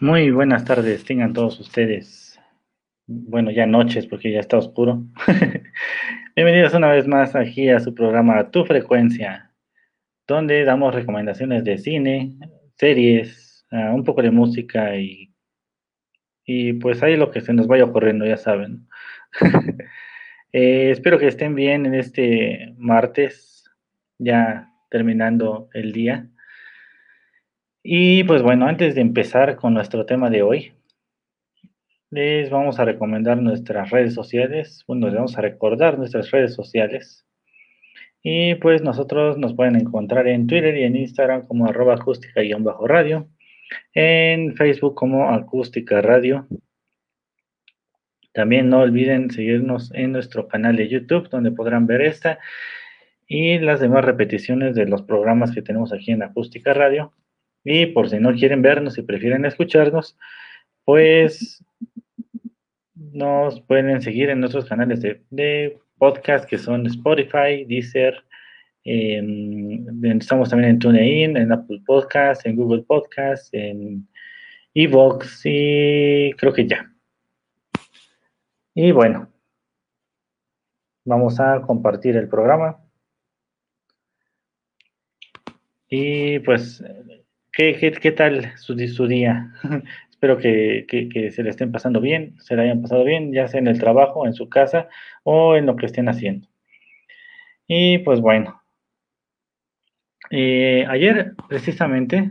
Muy buenas tardes, tengan todos ustedes. Bueno, ya noches porque ya está oscuro. Bienvenidos una vez más aquí a su programa Tu Frecuencia, donde damos recomendaciones de cine, series, ah, un poco de música y, y pues ahí lo que se nos vaya ocurriendo, ya saben. Eh, espero que estén bien en este martes, ya terminando el día. Y pues bueno, antes de empezar con nuestro tema de hoy, les vamos a recomendar nuestras redes sociales, bueno, les vamos a recordar nuestras redes sociales. Y pues nosotros nos pueden encontrar en Twitter y en Instagram como arroba acústica-radio, en Facebook como acústica radio. También no olviden seguirnos en nuestro canal de YouTube, donde podrán ver esta y las demás repeticiones de los programas que tenemos aquí en Acústica Radio. Y por si no quieren vernos y prefieren escucharnos, pues nos pueden seguir en nuestros canales de, podcast que son Spotify, Deezer, estamos también en TuneIn, en Apple Podcast, en Google Podcast, en Evox y creo que ya. Y bueno, vamos a compartir el programa. Y pues ¿Qué, tal su, día? Espero que, se le estén pasando bien, se le hayan pasado bien, ya sea en el trabajo, en su casa o en lo que estén haciendo. Y pues bueno, eh, ayer precisamente,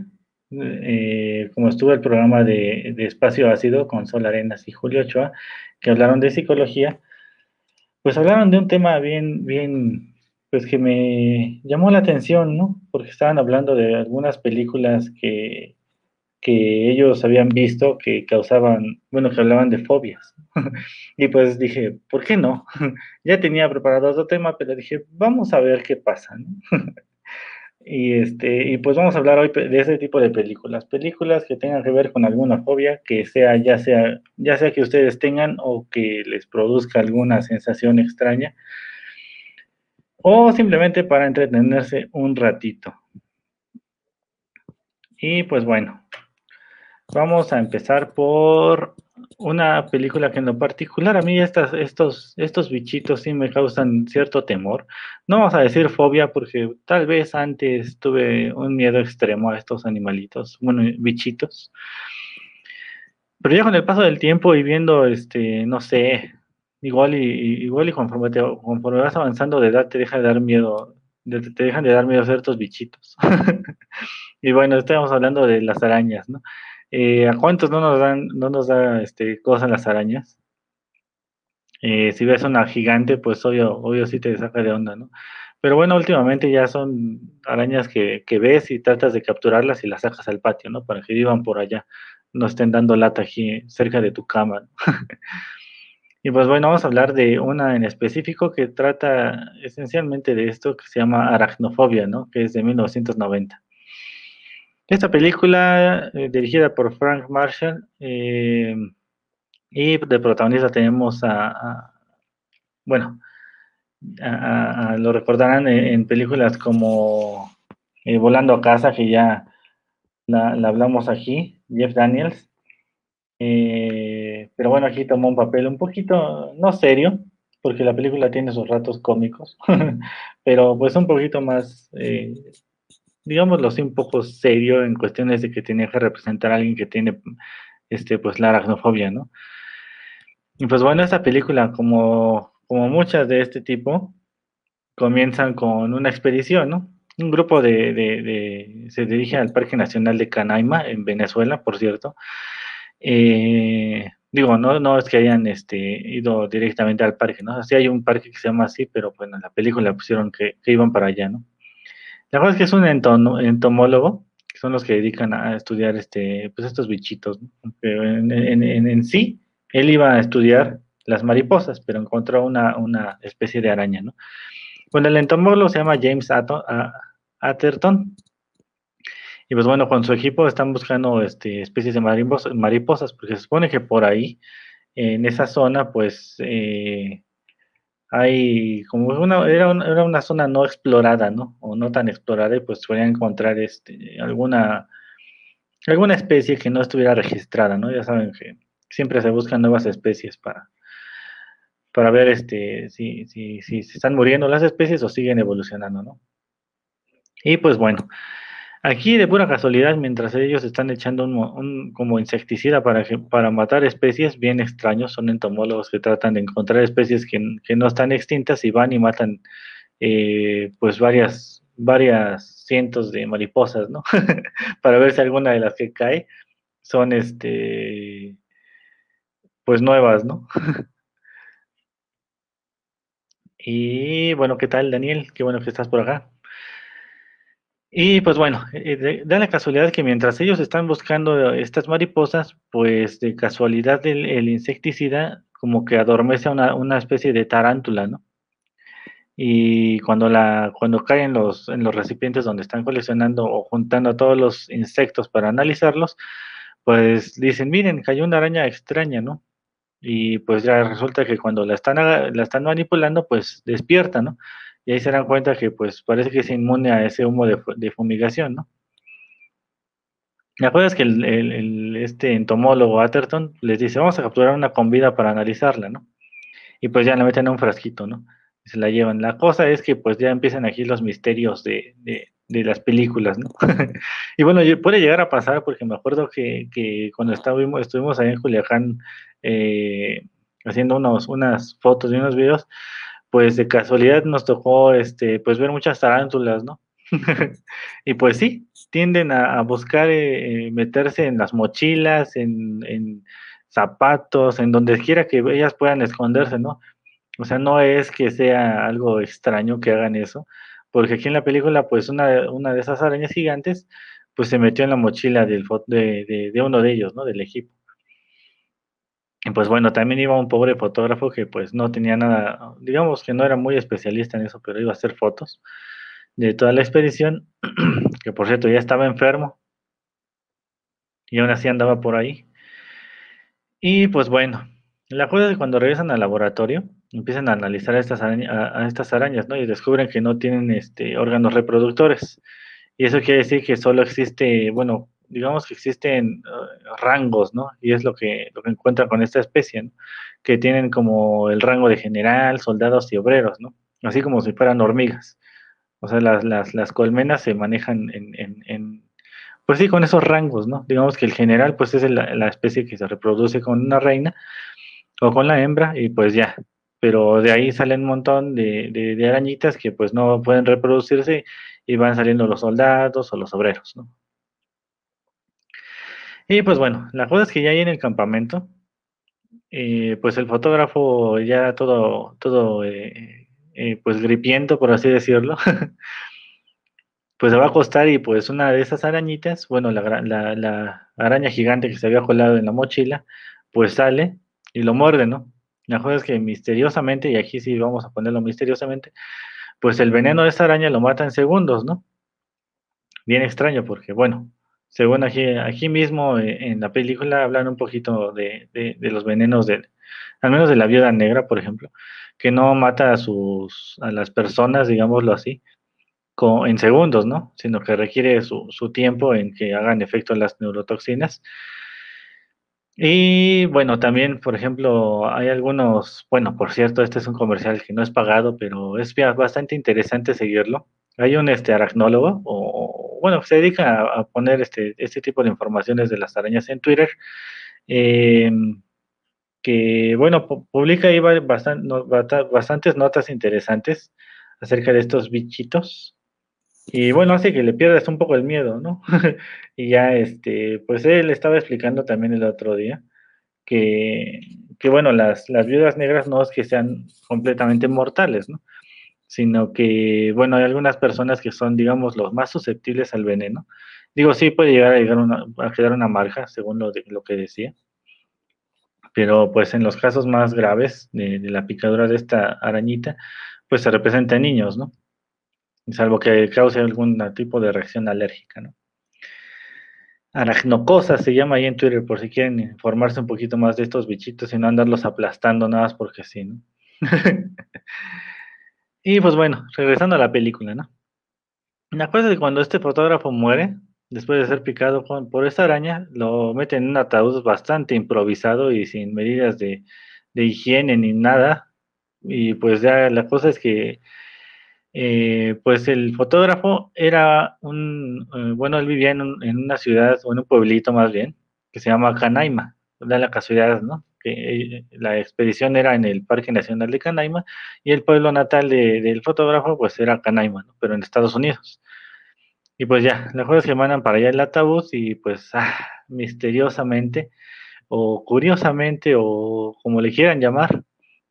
eh, como estuvo el programa de, Espacio Ácido con Sol Arenas y Julio Ochoa, que hablaron de psicología, pues hablaron de un tema bien, bien, pues que me llamó la atención, ¿no? Porque estaban hablando de algunas películas que, que ellos habían visto que causaban, bueno, que hablaban de fobias. y pues dije, ¿por qué no? ya tenía preparado otro tema, pero dije, vamos a ver qué pasa, ¿no? y este, y pues vamos a hablar hoy de ese tipo de películas, películas que tengan que ver con alguna fobia, que sea ya sea ya sea que ustedes tengan o que les produzca alguna sensación extraña o simplemente para entretenerse un ratito. Y pues bueno, vamos a empezar por una película que en lo particular a mí estas, estos, estos bichitos sí me causan cierto temor. No vamos a decir fobia porque tal vez antes tuve un miedo extremo a estos animalitos, bueno, bichitos. Pero ya con el paso del tiempo y viendo, este, no sé, Igual y, igual y conforme, te, conforme vas avanzando de edad te deja de dar miedo, te dejan de dar miedo ciertos bichitos. y bueno, estamos hablando de las arañas, ¿no? Eh, ¿A cuántos no nos dan, no nos da este, cosas las arañas? Eh, si ves una gigante, pues obvio, obvio sí te saca de onda, ¿no? Pero bueno, últimamente ya son arañas que, que, ves y tratas de capturarlas y las sacas al patio, ¿no? Para que vivan por allá, no estén dando lata aquí cerca de tu cama. ¿no? Y pues bueno, vamos a hablar de una en específico que trata esencialmente de esto que se llama Aracnofobia, ¿no? Que es de 1990. Esta película, eh, dirigida por Frank Marshall, eh, y de protagonista tenemos a, bueno, lo recordarán en, películas como eh, Volando a casa, que ya la, la hablamos aquí, Jeff Daniels. Pero bueno, aquí tomó un papel un poquito, no serio, porque la película tiene sus ratos cómicos, pero pues un poquito más, eh, digámoslo así, un poco serio en cuestiones de que tiene que representar a alguien que tiene, este, pues la aracnofobia, ¿no? Y pues bueno, esta película, como, como muchas de este tipo, comienzan con una expedición, ¿no? Un grupo de, de, de se dirige al Parque Nacional de Canaima, en Venezuela, por cierto, eh, digo, no, no es que hayan este, ido directamente al parque, ¿no? Sí hay un parque que se llama así, pero bueno, en la película pusieron que, iban para allá, ¿no? La verdad es que es un entomólogo que son los que dedican a estudiar este, pues estos bichitos. En, sí, él iba a estudiar las mariposas, pero encontró una, una especie de araña, ¿no? Bueno, el entomólogo se llama James Atherton. Y pues bueno, con su equipo están buscando este, especies de mariposas, porque se supone que por ahí, en esa zona, pues eh, hay como una, era, una, una zona no explorada, ¿no? O no tan explorada, y pues podrían encontrar este, alguna, alguna especie que no estuviera registrada, ¿no? Ya saben que siempre se buscan nuevas especies para, para ver este, si, si, si se están muriendo las especies o siguen evolucionando, ¿no? Y pues bueno, Aquí de pura casualidad, mientras ellos están echando un, como insecticida para, para matar especies bien extraños, son entomólogos que tratan de encontrar especies que, no están extintas y van y matan eh, pues varias, varias cientos de mariposas, ¿no? para ver si alguna de las que cae son este pues nuevas, ¿no? y bueno, ¿qué tal Daniel? Qué bueno que estás por acá. Y pues bueno, eh, da la casualidad que mientras ellos están buscando estas mariposas, pues de casualidad el, insecticida como que adormece a una, especie de tarántula, ¿no? Y cuando, la, cuando caen los, en los recipientes donde están coleccionando o juntando todos los insectos para analizarlos, pues dicen, miren, cayó una araña extraña, ¿no? Y pues ya resulta que cuando la están, la están manipulando, pues despierta, ¿no? Y ahí se dan cuenta que pues parece que es inmune a ese humo de, fumigación, ¿no? ¿Me acuerdas que el, este entomólogo Atherton les dice, vamos a capturar una con vida para analizarla, ¿no? Y pues ya la meten en un frasquito, ¿no? Se la llevan. La cosa es que pues ya empiezan aquí los misterios de, las películas, ¿no? y bueno, puede llegar a pasar porque me acuerdo que, cuando estábamos, estuvimos ahí en Culiacán eh, haciendo unos, unas fotos y unos videos, pues de casualidad nos tocó este, pues ver muchas tarántulas, ¿no? y pues sí, tienden a, buscar eh, eh, meterse en las mochilas, en, zapatos, en donde quiera que ellas puedan esconderse, ¿no? O sea, no es que sea algo extraño que hagan eso, porque aquí en la película, pues una, una de esas arañas gigantes, pues se metió en la mochila del, de, de uno de ellos, ¿no? Del equipo. Y pues bueno, también iba un pobre fotógrafo que pues no tenía nada, digamos que no era muy especialista en eso, pero iba a hacer fotos de toda la expedición, que por cierto ya estaba enfermo y aún así andaba por ahí. Y pues bueno, la cosa es que cuando regresan al laboratorio, empiezan a analizar a estas, a, estas arañas, ¿no? Y descubren que no tienen este, órganos reproductores. Y eso quiere decir que solo existe, bueno, digamos que existen uh, rangos, ¿no? Y es lo que, lo que encuentran con esta especie, ¿no? Que tienen como el rango de general, soldados y obreros, ¿no? Así como si fueran hormigas. O sea, las, las, las colmenas se manejan en, en, en, pues sí, con esos rangos, ¿no? Digamos que el general, pues es la, la especie que se reproduce con una reina o con la hembra y pues ya. Pero de ahí salen un montón de, de, de arañitas que pues no pueden reproducirse y van saliendo los soldados o los obreros, ¿no? Y pues bueno, la cosa es que ya ahí en el campamento, eh, pues el fotógrafo ya todo, todo eh, eh, pues gripiento, por así decirlo, pues se va a acostar y pues una de esas arañitas, bueno, la, la, araña gigante que se había colado en la mochila, pues sale y lo muerde, ¿no? La cosa es que misteriosamente, y aquí sí vamos a ponerlo misteriosamente, pues el veneno de esa araña lo mata en segundos, ¿no? Bien extraño porque, bueno, según aquí, aquí mismo eh, en la película hablan un poquito de, los venenos, de, al menos de la viuda negra, por ejemplo, que no mata a, sus, a las personas, digámoslo así, en segundos, ¿no? Sino que requiere su, su tiempo en que hagan efecto las neurotoxinas. Y bueno, también, por ejemplo, hay algunos, bueno, por cierto, este es un comercial que no es pagado, pero es bastante interesante seguirlo. Hay un este, aracnólogo o, bueno, se dedica a, poner este, este tipo de informaciones de las arañas en Twitter, eh, que, bueno, publica ahí bastantes notas interesantes acerca de estos bichitos. Y bueno, hace que le pierdas un poco el miedo, ¿no? y ya, este, pues él estaba explicando también el otro día que, que bueno, las, las viudas negras no es que sean completamente mortales, ¿no? Sino que, bueno, hay algunas personas que son, digamos, los más susceptibles al veneno. Digo, sí puede llegar a, llegar a quedar una marca, según lo, de, lo que decía. Pero pues en los casos más graves de, la picadura de esta arañita, pues se representa en niños, ¿no? Salvo que cause algún tipo de reacción alérgica, ¿no? Aracnocosa se llama ahí en Twitter por si quieren informarse un poquito más de estos bichitos y no andarlos aplastando nada porque sí, ¿no? y pues bueno, regresando a la película, ¿no? La cosa es que cuando este fotógrafo muere, después de ser picado por esta araña, lo meten en un ataúd bastante improvisado y sin medidas de, higiene ni nada. Y pues ya la cosa es que, eh, pues el fotógrafo era un, eh, bueno, él vivía en, una ciudad o en un pueblito más bien, que se llama Canaima, da la casualidad, ¿no? Eh, la expedición era en el Parque Nacional de Canaima y el pueblo natal del fotógrafo pues era Canaima. Pero en Estados Unidos. Y pues ya, las jueves que mandan para allá el ataúd y pues ah, misteriosamente o curiosamente o como le quieran llamar,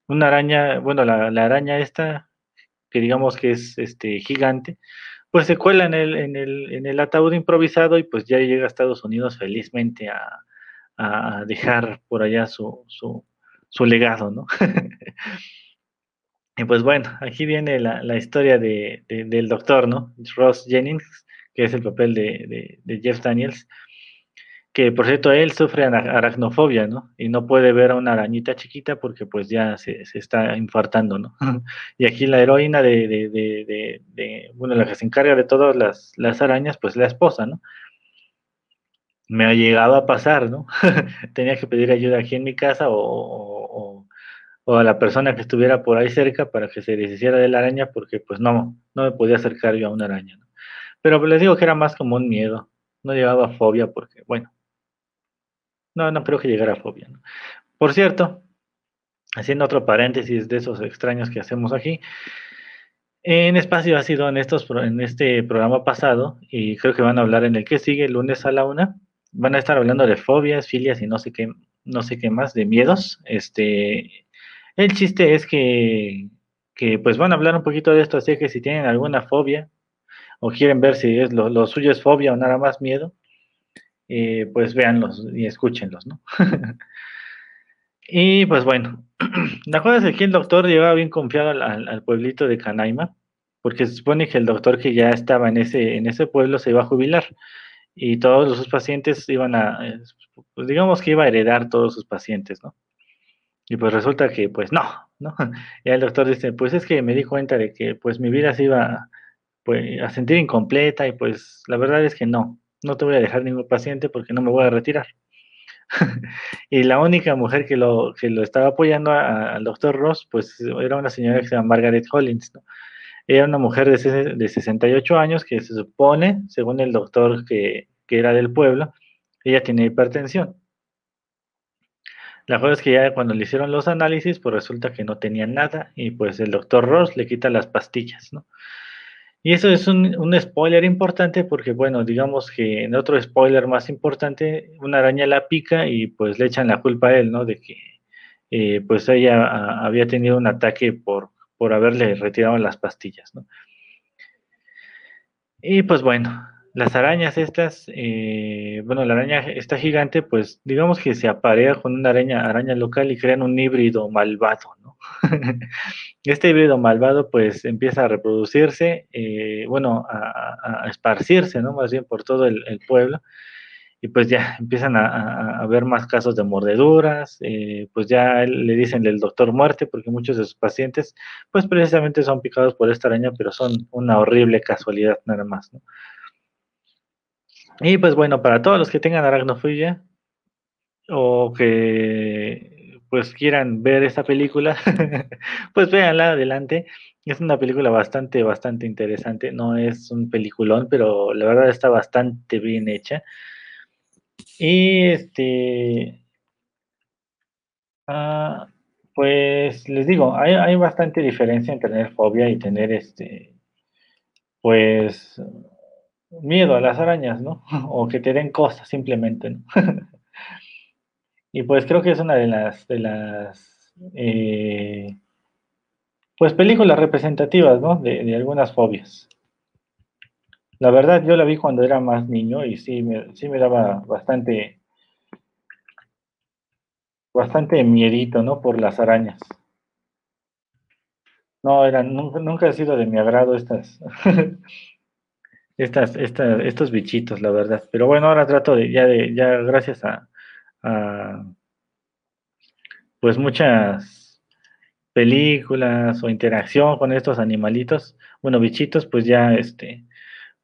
una araña, bueno, la, araña esta, que digamos que es este gigante, pues se cuela en el, en el, en el ataúd improvisado y pues ya llega a Estados Unidos felizmente a, dejar por allá su, su, su legado, ¿no? y pues bueno, aquí viene la, la historia de, del doctor, ¿no? Ross Jennings, que es el papel de, Jeff Daniels, que por cierto él sufre aracnofobia, ¿no? Y no puede ver a una arañita chiquita porque pues ya se, está infartando, ¿no? y aquí la heroína de, bueno, la que se encarga de todas las, arañas, pues la esposa, ¿no? Me ha llegado a pasar, ¿no? Tenía que pedir ayuda aquí en mi casa o, a la persona que estuviera por ahí cerca para que se deshiciera de la araña porque pues no, no me podía acercar yo a una araña, ¿no? Pero les digo que era más como un miedo. No llegaba a fobia porque, bueno, no, no creo que llegara a fobia. Por cierto, haciendo otro paréntesis de esos extraños que hacemos aquí, en Espacio Ácido, en, estos, en este programa pasado, y creo que van a hablar en el que sigue, lunes a la una, van a estar hablando de fobias, filias y no sé qué, no sé qué más, de miedos. Este, el chiste es que, que pues van a hablar un poquito de esto, así que si tienen alguna fobia, o quieren ver si es lo, suyo es fobia o nada más miedo, eh, pues véanlos y escúchenlos, ¿no? y pues bueno, la cosa es que el doctor llegaba bien confiado al, pueblito de Canaima, porque se supone que el doctor que ya estaba en ese, en ese pueblo se iba a jubilar y todos sus pacientes iban a, pues digamos que iba a heredar todos sus pacientes, ¿no? Y pues resulta que pues no, ¿no? Y el doctor dice, pues es que me di cuenta de que pues mi vida se iba pues, a sentir incompleta y pues la verdad es que no, no te voy a dejar ningún paciente porque no me voy a retirar. y la única mujer que lo, que lo estaba apoyando al doctor Ross, pues era una señora que se llama Margaret Collins, ¿no? Era una mujer de, de 68 años que se supone, según el doctor que, que era del pueblo, ella tiene hipertensión. La cosa es que ya cuando le hicieron los análisis, pues resulta que no tenía nada y pues el doctor Ross le quita las pastillas, ¿no? Y eso es un, spoiler importante porque, bueno, digamos que en otro spoiler más importante, una araña la pica y pues le echan la culpa a él, ¿no? De que eh, pues ella había tenido un ataque por, por haberle retirado las pastillas, ¿no? Y pues bueno, las arañas estas, eh, bueno, la araña esta gigante, pues digamos que se aparea con una araña, araña local y crean un híbrido malvado, ¿no? este híbrido malvado pues empieza a reproducirse, eh, bueno, a, esparcirse, ¿no? Más bien por todo el, pueblo. Y pues ya empiezan a, haber más casos de mordeduras, eh, pues ya le dicen el doctor muerte, porque muchos de sus pacientes, pues precisamente son picados por esta araña, pero son una horrible casualidad nada más. Y pues bueno, para todos los que tengan aracnofobia o que pues quieran ver esta película, pues véanla adelante. Es una película bastante, bastante interesante. No es un peliculón, pero la verdad está bastante bien hecha. Y este, ah, pues les digo, hay, hay, bastante diferencia en tener fobia y tener este, pues miedo a las arañas, ¿no? O que te den cosas simplemente, ¿no? Y pues creo que es una de las, de las, eh, pues películas representativas, ¿no? De, algunas fobias. La verdad, yo la vi cuando era más niño y sí me, sí me daba bastante, bastante miedito, ¿no? Por las arañas. No, eran, nunca, nunca ha sido de mi agrado estas, estas, estos bichitos, la verdad. Pero bueno, ahora trato de, ya de, ya gracias a, a pues muchas películas o interacción con estos animalitos, bueno, bichitos, pues ya este,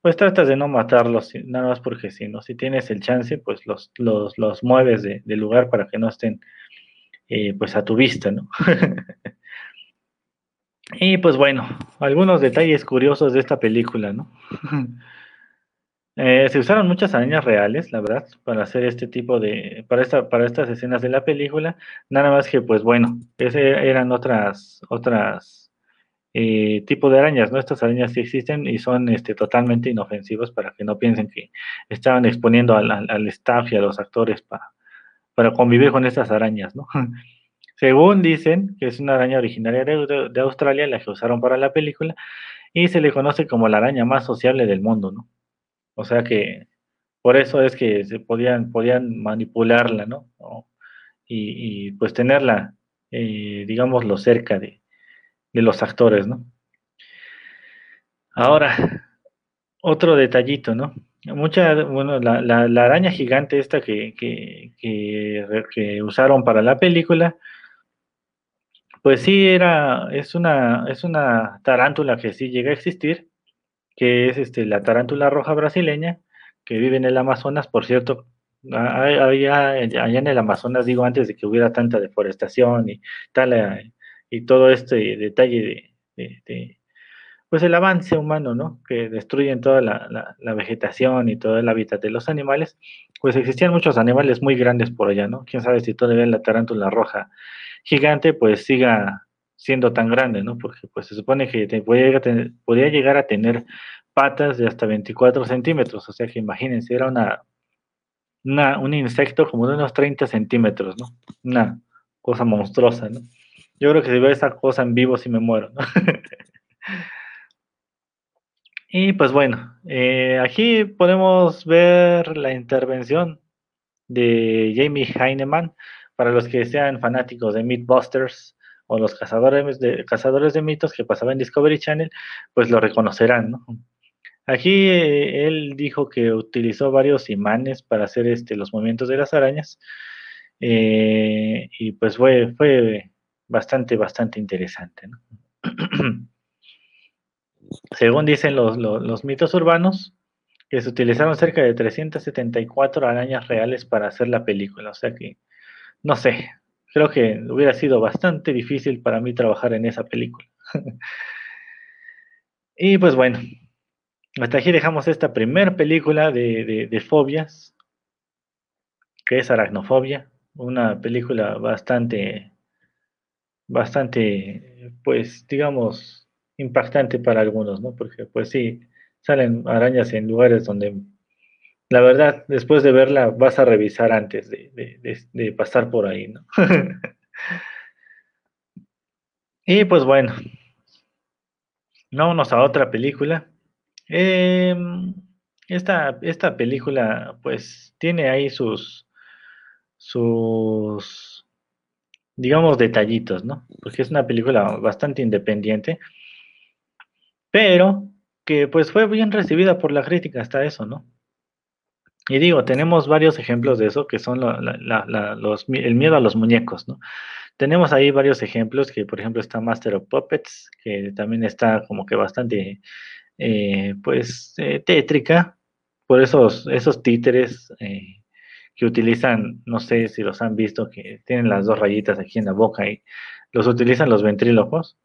pues tratas de no matarlos, nada más porque si no, si tienes el chance, pues los, los, los mueves de, lugar para que no estén eh, pues a tu vista, ¿no? y pues bueno, algunos detalles curiosos de esta película, ¿no? Eh, se usaron muchas arañas reales, la verdad, para hacer este tipo de, para esta, para estas escenas de la película. Nada más que, pues bueno, ese eran otras, otras eh, tipo de arañas, ¿no? Estas arañas sí existen y son este, totalmente inofensivos para que no piensen que estaban exponiendo al, staff y a los actores para, para convivir con estas arañas, ¿no? Según dicen que es una araña originaria de, de Australia, la que usaron para la película, y se le conoce como la araña más sociable del mundo, ¿no? O sea que por eso es que se podían, podían manipularla, ¿no? Y, pues tenerla, eh, digámoslo, cerca de, los actores, ¿no? Ahora, otro detallito, ¿no? Mucha, bueno, la, la, araña gigante esta que, que, que, usaron para la película, pues sí era, es una, es una tarántula que sí llega a existir, que es este, la tarántula roja brasileña, que vive en el Amazonas, por cierto, allá, allá en el Amazonas, digo, antes de que hubiera tanta deforestación y tal, eh, y todo este detalle de, pues el avance humano, ¿no? Que destruyen toda la, la, vegetación y todo el hábitat de los animales, pues existían muchos animales muy grandes por allá, ¿no? Quién sabe si todavía la tarántula roja gigante, pues siga siendo tan grande, ¿no? Porque pues se supone que podía, llegar a tener, patas de hasta 24 centímetros, o sea que imagínense, era una, un insecto como de unos 30 centímetros, ¿no? Una cosa monstruosa, ¿no? Yo creo que si veo esa cosa en vivo sí me muero, ¿no? y pues bueno, eh, aquí podemos ver la intervención de Jamie Heineman, para los que sean fanáticos de Mythbusters, o los cazadores de, mitos que pasaban en Discovery Channel, pues lo reconocerán, ¿no? Aquí eh, él dijo que utilizó varios imanes para hacer este, los movimientos de las arañas eh, y pues fue, fue bastante, bastante interesante. Según dicen los, los, mitos urbanos, que se utilizaron cerca de 374 arañas reales para hacer la película. O sea que, no sé, creo que hubiera sido bastante difícil para mí trabajar en esa película. y pues bueno, hasta aquí dejamos esta primera película de, fobias, que es Aracnofobia, una película bastante, bastante, pues digamos, impactante para algunos, ¿no? Porque pues sí, salen arañas en lugares donde la verdad, después de verla, vas a revisar antes de, pasar por ahí, ¿no? y pues bueno, vámonos a otra película. Em, esta, esta película, pues, tiene ahí sus, sus, digamos, detallitos, ¿no? Porque es una película bastante independiente, pero que pues fue bien recibida por la crítica hasta eso, ¿no? Y digo, tenemos varios ejemplos de eso, que son los, el miedo a los muñecos, ¿no? Tenemos ahí varios ejemplos, que por ejemplo está Master of Puppets, que también está como que bastante, eh, pues, eh, tétrica, por esos, esos títeres eh, que utilizan, no sé si los han visto, que tienen las dos rayitas aquí en la boca y los utilizan los ventrílocos.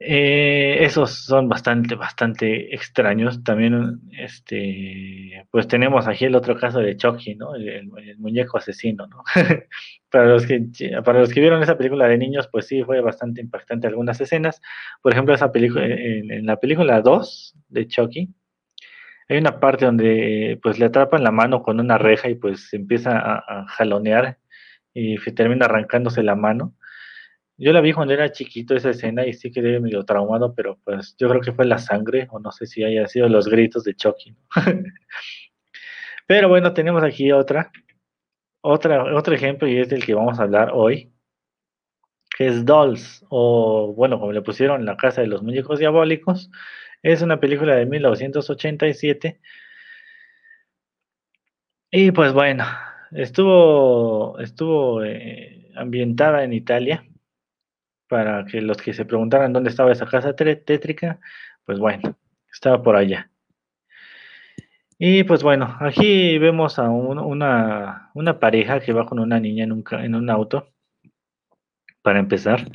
Eh, esos son bastante, bastante extraños. También, este, pues tenemos aquí el otro caso de Chucky, ¿no? El, muñeco asesino, ¿no? para, los que, para los que vieron esa película de niños, pues sí, fue bastante impactante algunas escenas. Por ejemplo, esa película, en, la película 2 de Chucky, hay una parte donde pues le atrapan la mano con una reja y pues empieza a, a jalonear y termina arrancándose la mano Yo la vi cuando era chiquito esa escena y sí quedé medio traumado, pero pues yo creo que fue la sangre o no sé si haya sido los gritos de Chucky. pero bueno, tenemos aquí otra, otra, otro ejemplo y es del que vamos a hablar hoy, que es Dolls, o bueno, como le pusieron La Casa de los Muñecos Diabólicos. Es una película de 1987. Y pues bueno, estuvo, estuvo eh, ambientada en Italia para que los que se preguntaran dónde estaba esa casa tétrica, pues bueno, estaba por allá. Y pues bueno, aquí vemos a una, una, pareja que va con una niña en un, en un auto, para empezar,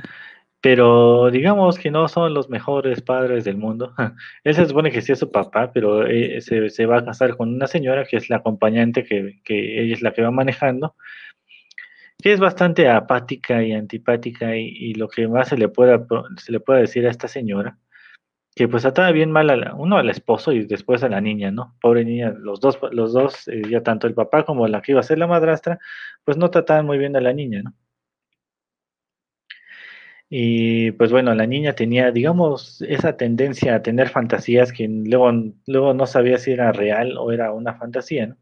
pero digamos que no son los mejores padres del mundo. Él se supone que sí es su papá, pero eh, se, se, va a casar con una señora que es la acompañante, que, que ella es la que va manejando, que es bastante apática y antipática y, lo que más se le pueda se le puede decir a esta señora que pues trataba bien mal a uno al esposo y después a la niña, ¿no? Pobre niña, los dos, los dos, eh, ya tanto el papá como la que iba a ser la madrastra, pues no trataban muy bien a la niña, ¿no? Y pues bueno, la niña tenía, digamos, esa tendencia a tener fantasías que luego, luego no sabía si era real o era una fantasía, ¿no?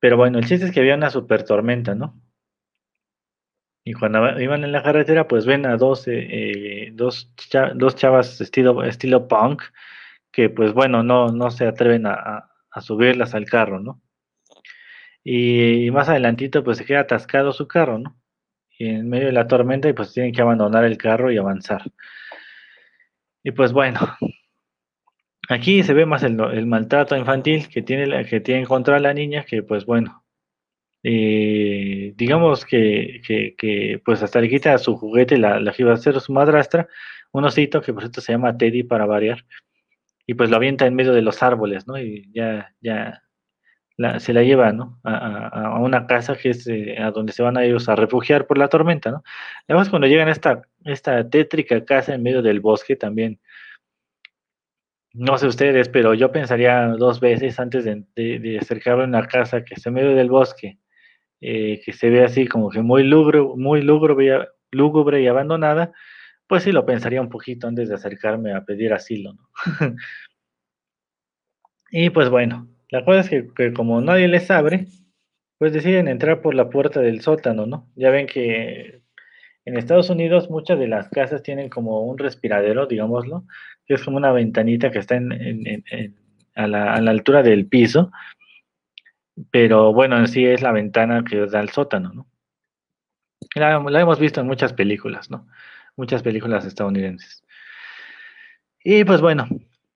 Pero bueno, el chiste es que había una super tormenta, ¿no? Y cuando iban en la carretera, pues ven a dos, eh, eh, dos, dos, chavas estilo, estilo punk, que pues bueno, no, no se atreven a, subirlas al carro, ¿no? Y, más adelantito, pues se queda atascado su carro, ¿no? En medio de la tormenta, y pues tienen que abandonar el carro y avanzar. Y pues bueno, aquí se ve más el, maltrato infantil que tiene, que tiene contra la niña, que pues bueno, eh, digamos que, que, pues hasta le quita su juguete, la, la que a su madrastra, un osito que por cierto se llama Teddy para variar, y pues lo avienta en medio de los árboles, ¿no? Y ya, ya se la lleva, ¿no? A, una casa que es eh, a donde se van a ellos a refugiar por la tormenta, ¿no? Además, cuando llegan a esta, esta tétrica casa en medio del bosque también, no sé ustedes, pero yo pensaría dos veces antes de, de, de acercarme a una casa que está en medio del bosque, eh, que se ve así como que muy lúgubre, muy lúgubre, lúgubre y abandonada, pues sí lo pensaría un poquito antes de acercarme a pedir asilo, ¿no? y pues bueno, la cosa es que, como nadie les abre, pues deciden entrar por la puerta del sótano, ¿no? Ya ven que en Estados Unidos muchas de las casas tienen como un respiradero, digámoslo, que es como una ventanita que está en, a, la, altura del piso pero bueno, en sí es la ventana que da al sótano, ¿no? La, hemos visto en muchas películas, ¿no? Muchas películas estadounidenses. Y pues bueno,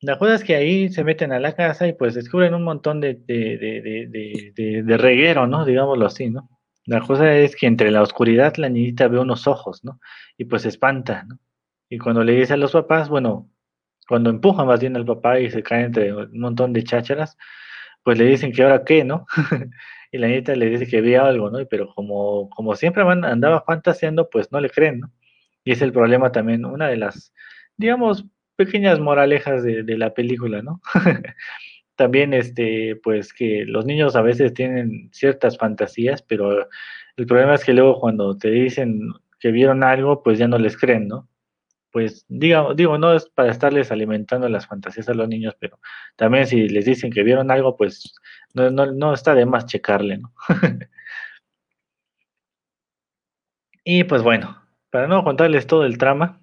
la cosa es que ahí se meten a la casa y pues descubren un montón de, de, reguero, ¿no? Digámoslo así, ¿no? La cosa es que entre la oscuridad la niñita ve unos ojos, ¿no? Y pues se espanta, ¿no? Y cuando le dice a los papás, bueno, cuando empujan más bien al papá y se cae entre un montón de chácharas, pues le dicen que ahora qué, ¿no? y la nieta le dice que veía algo, ¿no? Pero como, como siempre andaba fantaseando, pues no le creen, ¿no? Y es el problema también, una de las, digamos, pequeñas moralejas de, la película, ¿no? también, este, pues que los niños a veces tienen ciertas fantasías, pero el problema es que luego cuando te dicen que vieron algo, pues ya no les creen, ¿no? pues digo, digo, no es para estarles alimentando las fantasías a los niños, pero también si les dicen que vieron algo, pues no, no, no está de más checarle, ¿no? y pues bueno, para no contarles todo el trama,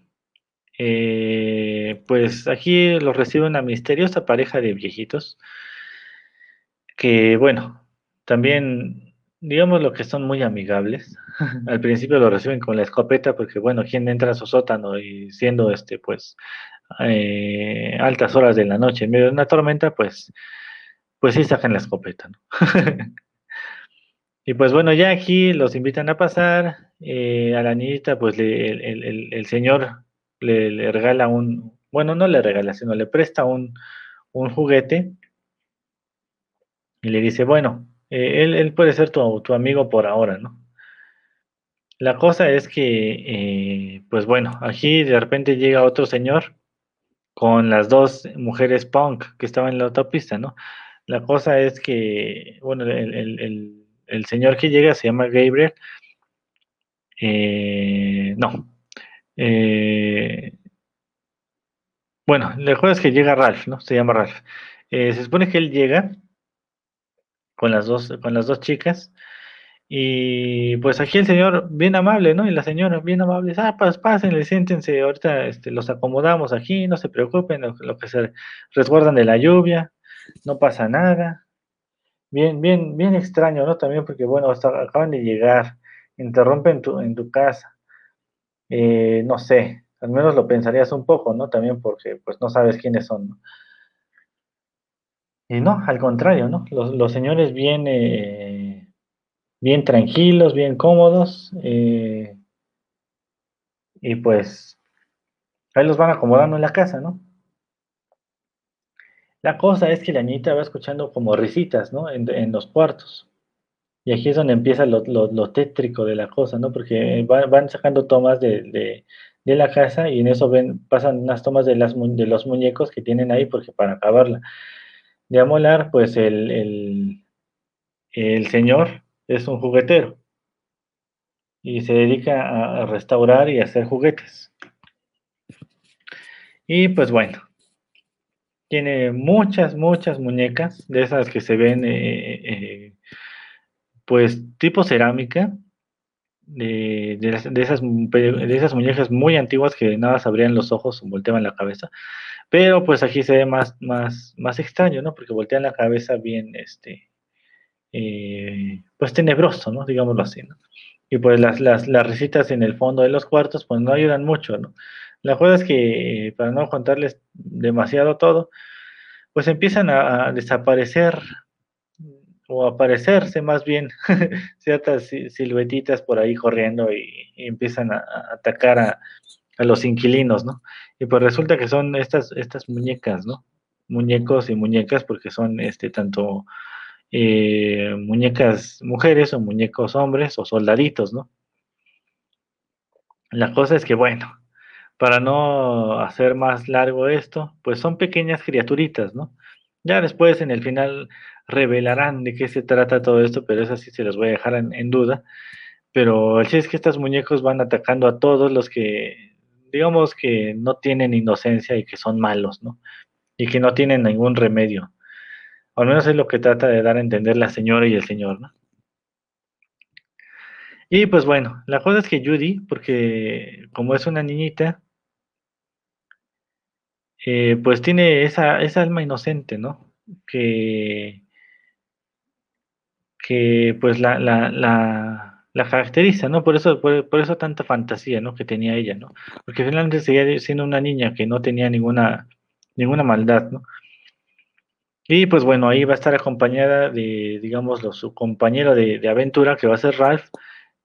eh, pues aquí los recibe una misteriosa pareja de viejitos que, bueno, también digamos lo que son muy amigables. Al principio lo reciben con la escopeta porque, bueno, quien entra a su sótano y siendo, este, pues, eh, altas horas de la noche en medio de una tormenta, pues, pues sí sacan la escopeta, ¿no? y pues bueno, ya aquí los invitan a pasar, eh, a la niñita, pues el, señor le, regala un, bueno, no le regala, sino le presta un, un juguete y le dice, bueno, eh, él, puede ser tu, tu, amigo por ahora, ¿no? La cosa es que, eh, pues bueno, aquí de repente llega otro señor con las dos mujeres punk que estaban en la autopista, ¿no? La cosa es que, bueno, el, el, el señor que llega se llama Gabriel Eh, no. Eh, bueno, la cosa es que llega Ralph, ¿no? Se llama Ralph. Eh, se supone que él llega con las dos, con las dos chicas. Y pues aquí el señor bien amable, ¿no? Y la señora bien amable, ah, pues pásenle, siéntense, ahorita este, los acomodamos aquí, no se preocupen, lo, que se resguardan de la lluvia, no pasa nada. Bien, bien, bien extraño, ¿no? También porque, bueno, acaban de llegar, interrumpen tu, en tu casa. Eh, no sé, al menos lo pensarías un poco, ¿no? También porque, pues, no sabes quiénes son, ¿no? Y no, al contrario, ¿no? Los, señores bien, eh, bien tranquilos, bien cómodos, eh, y pues ahí los van acomodando en la casa, ¿no? La cosa es que la niñita va escuchando como risitas, ¿no? En, los cuartos. Y aquí es donde empieza lo, tétrico de la cosa, ¿no? Porque van, sacando tomas de, la casa y en eso ven, pasan unas tomas de, las, de los muñecos que tienen ahí porque para acabarla. De amolar, pues el, el, señor es un juguetero. Y se dedica a, restaurar y hacer juguetes. Y pues bueno, tiene muchas, muchas muñecas, de esas que se ven, eh, eh, pues tipo cerámica, de, de, esas, de esas muñecas muy antiguas que nada se abrían los ojos o volteaban la cabeza. Pero pues aquí se ve más, más, más extraño, ¿no? Porque voltean la cabeza bien, este, eh, pues tenebroso, ¿no? Digámoslo así. Y pues las, las, las risitas en el fondo de los cuartos, pues no ayudan mucho, ¿no? La cosa es que, para no contarles demasiado todo, pues empiezan a, desaparecer o aparecerse más bien ciertas siluetitas por ahí corriendo y, empiezan a, atacar a, los inquilinos, ¿no? Y pues resulta que son estas, estas muñecas, ¿no? Muñecos y muñecas porque son este tanto eh, muñecas mujeres o muñecos hombres o soldaditos, ¿no? La cosa es que, bueno, para no hacer más largo esto, pues son pequeñas criaturitas, ¿no? Ya después en el final revelarán de qué se trata todo esto, pero eso sí se los voy a dejar en, duda. Pero el chiste es que estos muñecos van atacando a todos los que digamos que no tienen inocencia y que son malos, ¿no? Y que no tienen ningún remedio. Al menos es lo que trata de dar a entender la señora y el señor, ¿no? Y pues bueno, la cosa es que Judy, porque como es una niñita, eh, pues tiene esa, esa alma inocente, ¿no? Que, que pues la, la, la caracteriza, ¿no? Por eso, por, eso tanta fantasía, ¿no? Que tenía ella, ¿no? Porque finalmente seguía siendo una niña que no tenía ninguna, ninguna maldad, ¿no? Y pues bueno, ahí va a estar acompañada de, digamos, su compañero de, aventura, que va a ser Ralph,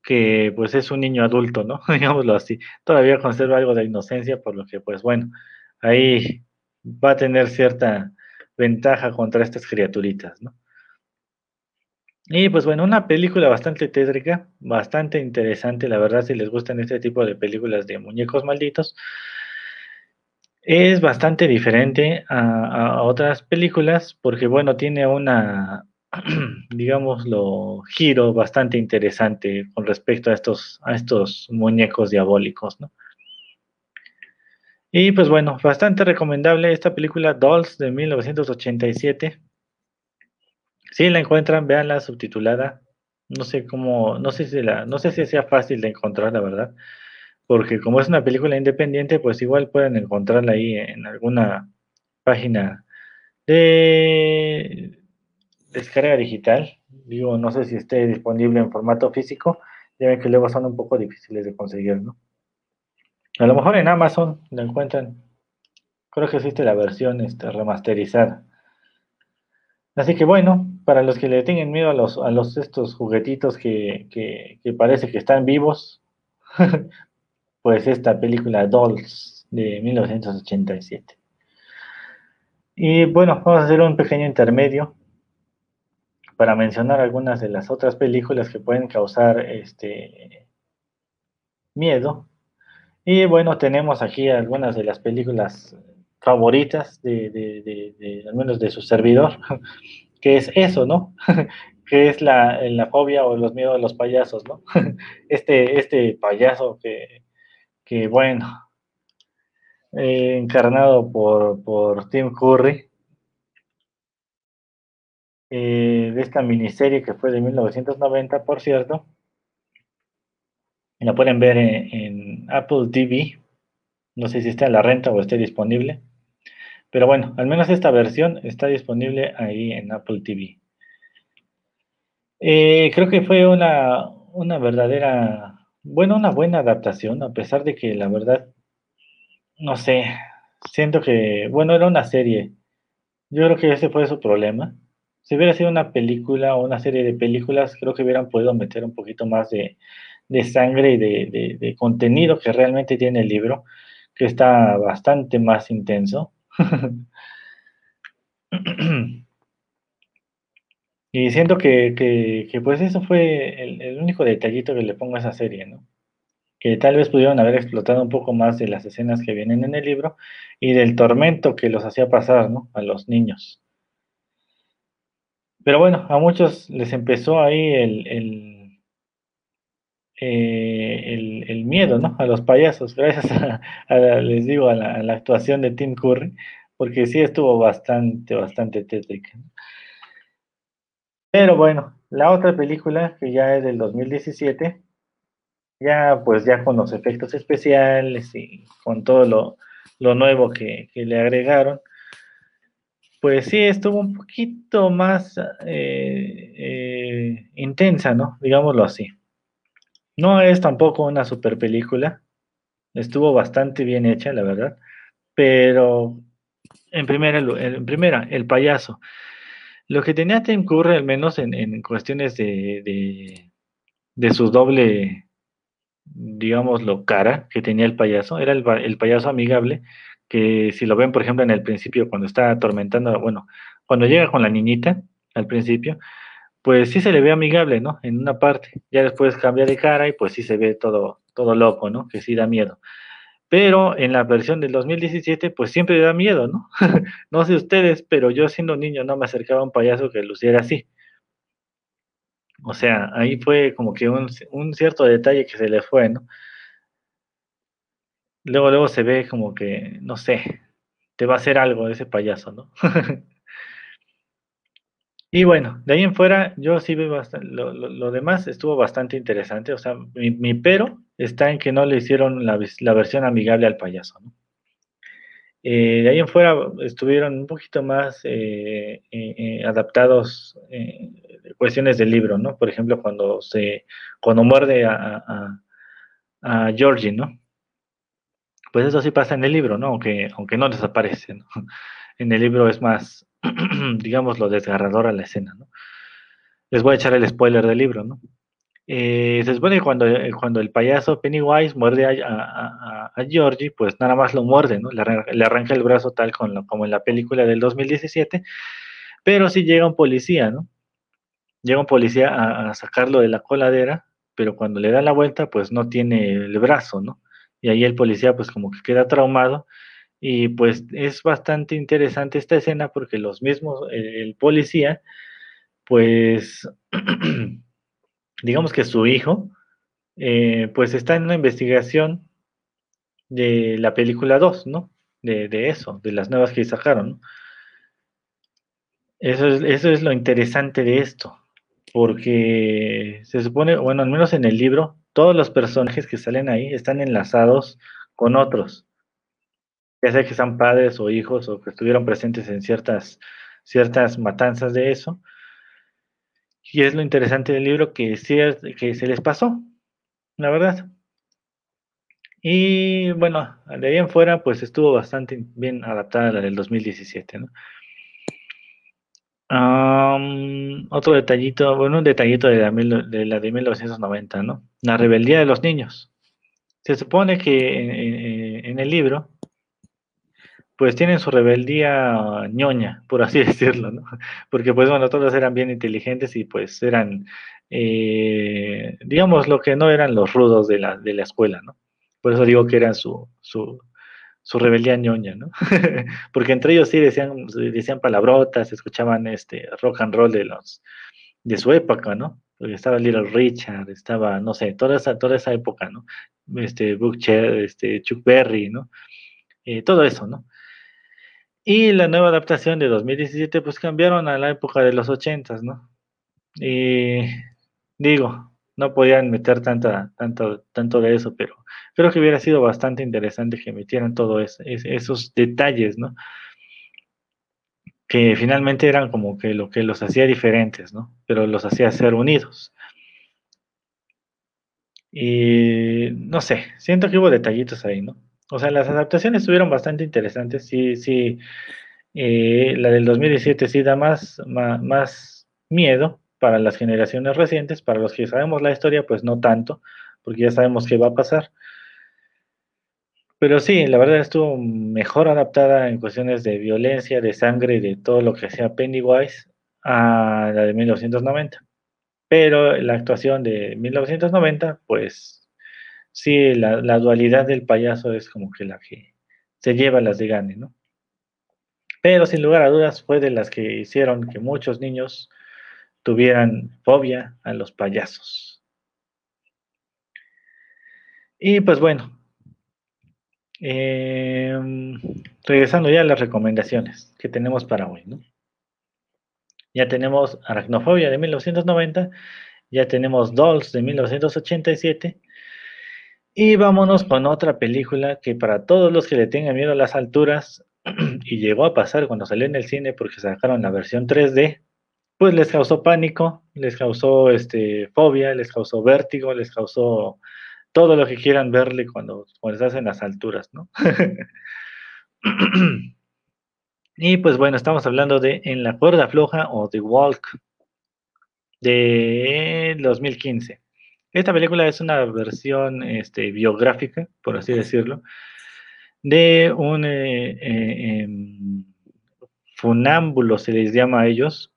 que pues es un niño adulto, ¿no? Digámoslo así. Todavía conserva algo de inocencia, por lo que pues bueno, ahí va a tener cierta ventaja contra estas criaturitas, ¿no? Y pues bueno, una película bastante tétrica, bastante interesante, la verdad, si les gustan este tipo de películas de muñecos malditos. Es bastante diferente a, otras películas porque, bueno, tiene una, digámoslo, giro bastante interesante con respecto a estos, a estos muñecos diabólicos, ¿no? Y pues bueno, bastante recomendable esta película Dolls de 1987 si la encuentran, véanla subtitulada. No sé cómo, no sé si la, no sé si sea fácil de encontrar, la verdad. Porque como es una película independiente, pues igual pueden encontrarla ahí en alguna página de descarga digital. Digo, no sé si esté disponible en formato físico. Ya ven que luego son un poco difíciles de conseguir, ¿no? A lo mejor en Amazon la encuentran. Creo que existe la versión este, remasterizada. Así que bueno, para los que le tengan miedo a los, a los estos juguetitos que, que, parece que están vivos, pues esta película Dolls de 1987. Y bueno, vamos a hacer un pequeño intermedio para mencionar algunas de las otras películas que pueden causar este miedo. Y bueno, tenemos aquí algunas de las películas favoritas de, de, de, al menos de su servidor, que es eso, ¿no? que es la, la, fobia o los miedos de los payasos, ¿no? Este, este payaso que, que bueno, eh, encarnado por, por Tim Curry, eh, de esta miniserie que fue de 1990, por cierto. La pueden ver en, Apple TV. No sé si está en la renta o esté disponible. Pero bueno, al menos esta versión está disponible ahí en Apple TV. Eh, creo que fue una, una verdadera, bueno, una buena adaptación, a pesar de que la verdad, no sé, siento que, bueno, era una serie. Yo creo que ese fue su problema. Si hubiera sido una película o una serie de películas, creo que hubieran podido meter un poquito más de, de sangre y de, de, contenido que realmente tiene el libro, que está bastante más intenso. y siento que, que, pues eso fue el, el, único detallito que le pongo a esa serie, ¿no? Que tal vez pudieron haber explotado un poco más de las escenas que vienen en el libro y del tormento que los hacía pasar, ¿no? A los niños. Pero bueno, a muchos les empezó ahí el, el, eh, el, miedo, ¿no? A los payasos, gracias a, les digo, a la, actuación de Tim Curry, porque sí estuvo bastante, bastante tétrica. Pero bueno, la otra película, que ya es del 2017, ya pues ya con los efectos especiales y con todo lo, lo nuevo que, que le agregaron, pues sí, estuvo un poquito más eh, eh, intensa, ¿no? Digámoslo así. No es tampoco una super película, estuvo bastante bien hecha, la verdad, pero en primera, en primera el payaso. Lo que tenía Tim Curry, al menos en, cuestiones de, de, su doble, digámoslo, cara que tenía el payaso, era el, el payaso amigable, que si lo ven, por ejemplo, en el principio, cuando está atormentando, bueno, cuando llega con la niñita, al principio, pues sí se le ve amigable, ¿no? En una parte. Ya después cambia de cara y pues sí se ve todo, todo loco, ¿no? Que sí da miedo. Pero en la versión del 2017, pues siempre da miedo, ¿no? no sé ustedes, pero yo siendo niño no me acercaba a un payaso que luciera así. O sea, ahí fue como que un, un cierto detalle que se le fue, ¿no? luego, luego se ve como que, no sé, te va a hacer algo ese payaso, ¿no? y bueno, de ahí en fuera, yo sí veo bastante, lo, demás estuvo bastante interesante, o sea, mi, pero está en que no le hicieron la, versión amigable al payaso, ¿no? Eh, de ahí en fuera estuvieron un poquito más eh, eh, adaptados cuestiones del libro, ¿no? Por ejemplo, cuando se, cuando muerde a, a, a Georgie, ¿no? Pues eso sí pasa en el libro, ¿no? Aunque, aunque no desaparece, ¿no? En el libro es más, digamos, lo desgarradora la escena, ¿no? Les voy a echar el spoiler del libro, ¿no? Eh, se supone cuando, eh, cuando el payaso Pennywise muerde a, a, Georgie, pues nada más lo muerde, ¿no? Le arranca, el brazo tal como en la película del 2017, pero sí llega un policía, ¿no? Llega un policía a, a sacarlo de la coladera, pero cuando le da la vuelta, pues no tiene el brazo, ¿no? y ahí el policía pues como que queda traumado y pues es bastante interesante esta escena porque los mismos, el, policía, pues digamos que su hijo, eh, pues está en una investigación de la película 2, ¿no? De, eso, de las nuevas que sacaron. Eso es, eso es lo interesante de esto, porque se supone, bueno, al menos en el libro, todos los personajes que salen ahí están enlazados con otros, ya sea que sean padres o hijos o que estuvieron presentes en ciertas, ciertas matanzas de eso. Y es lo interesante del libro que, que se les pasó, la verdad. Y bueno, de ahí en fuera, pues estuvo bastante bien adaptada la del 2017, ¿no? otro detallito, bueno, un detallito de la, de la de 1990, ¿no? La rebeldía de los niños. Se supone que en, el libro, pues tienen su rebeldía ñoña, por así decirlo, ¿no? Porque pues bueno, todos eran bien inteligentes y pues eran, eh, digamos, lo que no eran los rudos de la, de la escuela, ¿no? Por eso digo que eran su, su, su rebeldía ñoña, ¿no? Porque entre ellos sí decían, decían palabrotas, escuchaban este rock and roll de los, de su época, ¿no? Porque estaba Little Richard, estaba, no sé, toda esa, toda esa época, ¿no? Este, Butcher, este, Chuck Berry, ¿no? Eh, todo eso, ¿no? Y la nueva adaptación de 2017, pues cambiaron a la época de los 80, ¿no? Y digo, no podían meter tanta, tanto, tanto de eso, pero creo que hubiera sido bastante interesante que metieran todos esos detalles, ¿no? Que finalmente eran como que lo que los hacía diferentes, ¿no? Pero los hacía ser unidos. Y no sé, siento que hubo detallitos ahí, ¿no? O sea, las adaptaciones estuvieron bastante interesantes, sí, sí. Eh, la del 2017 sí da más, más miedo, para las generaciones recientes, para los que sabemos la historia, pues no tanto, porque ya sabemos qué va a pasar. Pero sí, la verdad estuvo mejor adaptada en cuestiones de violencia, de sangre y de todo lo que sea Pennywise a la de 1990. Pero la actuación de 1990, pues sí, la, dualidad del payaso es como que la que se lleva las de gane, ¿no? Pero sin lugar a dudas fue de las que hicieron que muchos niños tuvieran fobia a los payasos. Y pues bueno, em, regresando ya a las recomendaciones que tenemos para hoy, ¿no? Ya tenemos Aracnofobia de 1990, ya tenemos Dolls de 1987, y vámonos con otra película que para todos los que le tengan miedo a las alturas, y llegó a pasar cuando salió en el cine porque sacaron la versión 3D, pues les causó pánico, les causó este, fobia, les causó vértigo, les causó todo lo que quieran verle cuando, cuando estás en las alturas, ¿no? y pues bueno, estamos hablando de En la cuerda floja o The Walk de 2015. Esta película es una versión este, biográfica, por así decirlo, de un eh, eh, em, funámbulo, se les llama a ellos,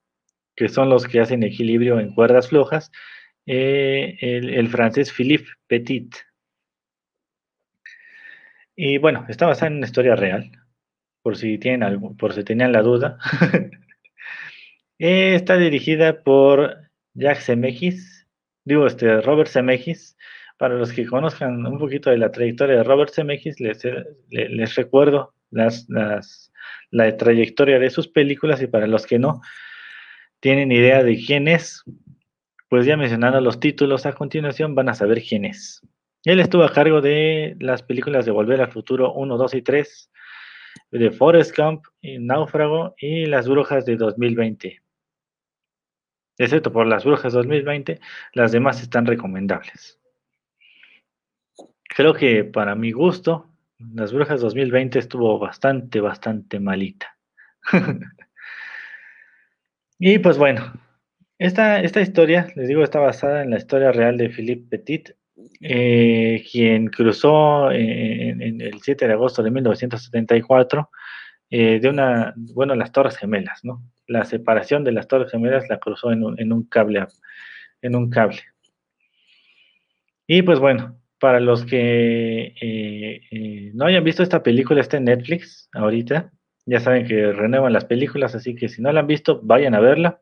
que son los que hacen equilibrio en cuerdas flojas, eh, el, francés Philippe Petit. Y bueno, está basada en una historia real, por si tienen algo, por si tenían la duda. Eh, está dirigida por Jacques Zemeckis, digo este Robert Zemeckis. Para los que conozcan un poquito de la trayectoria de Robert Zemeckis, les, les recuerdo las, la trayectoria de sus películas y para los que no, tienen idea de quién es, pues ya mencionando los títulos a continuación van a saber quién es. Él estuvo a cargo de las películas de Volver al Futuro 1, 2 y 3, de Forest Gump, Náufrago y Las Brujas de 2020. Excepto por Las Brujas 2020, las demás están recomendables. Creo que para mi gusto, Las Brujas 2020 estuvo bastante, bastante malita. Y pues bueno, esta, esta historia, les digo, está basada en la historia real de Philippe Petit, eh, quien cruzó en, el 7 de agosto de 1974 eh, de una, bueno, las Torres Gemelas, ¿no? La separación de las Torres Gemelas la cruzó en un, en un cable, en un cable. Y pues bueno, para los que eh, no hayan visto esta película, está en Netflix ahorita. Ya saben que renuevan las películas, así que si no la han visto, vayan a verla.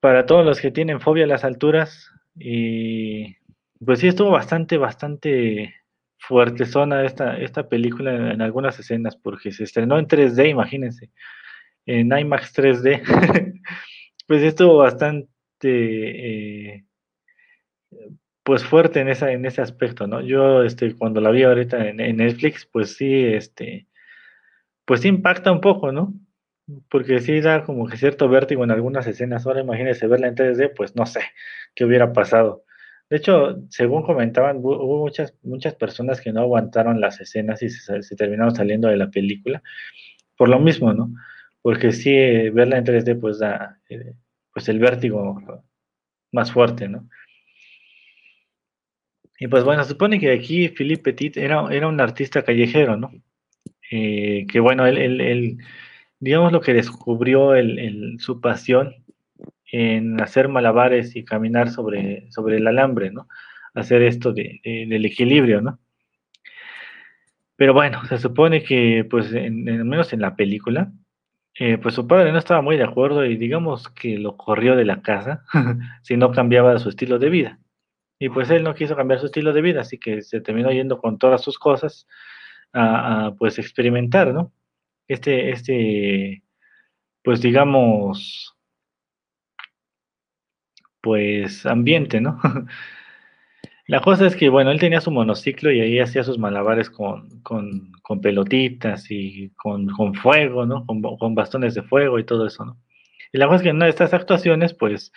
Para todos los que tienen fobia a las alturas, y pues sí estuvo bastante, bastante fuerte zona esta, esta película en, algunas escenas, porque se estrenó en 3D, imagínense, en IMAX 3D. pues estuvo bastante eh, pues fuerte en esa, en ese aspecto, ¿no? Yo este, cuando la vi ahorita en, en Netflix, pues sí, este, pues sí impacta un poco, ¿no? Porque sí da como que cierto vértigo en algunas escenas. Ahora imagínese verla en 3D, pues no sé qué hubiera pasado. De hecho, según comentaban, hubo muchas, muchas personas que no aguantaron las escenas y se, terminaron saliendo de la película por lo mismo, ¿no? Porque sí, eh, verla en 3D pues da eh, pues el vértigo más fuerte, ¿no? Y pues bueno, supone que aquí Philippe Petit era, era un artista callejero, ¿no? Eh, que bueno, él, digamos lo que descubrió su pasión en hacer malabares y caminar sobre, sobre el alambre, ¿no? Hacer esto de, del equilibrio, ¿no? Pero bueno, se supone que, pues, en, menos en la película, eh, pues su padre no estaba muy de acuerdo y digamos que lo corrió de la casa si no cambiaba su estilo de vida. Y pues él no quiso cambiar su estilo de vida, así que se terminó yendo con todas sus cosas a, pues experimentar, ¿no? Este, este, pues digamos, pues ambiente, ¿no? La cosa es que, bueno, él tenía su monociclo y ahí hacía sus malabares con, pelotitas y con, fuego, ¿no? Con, bastones de fuego y todo eso, ¿no? Y la cosa es que en una de estas actuaciones, pues,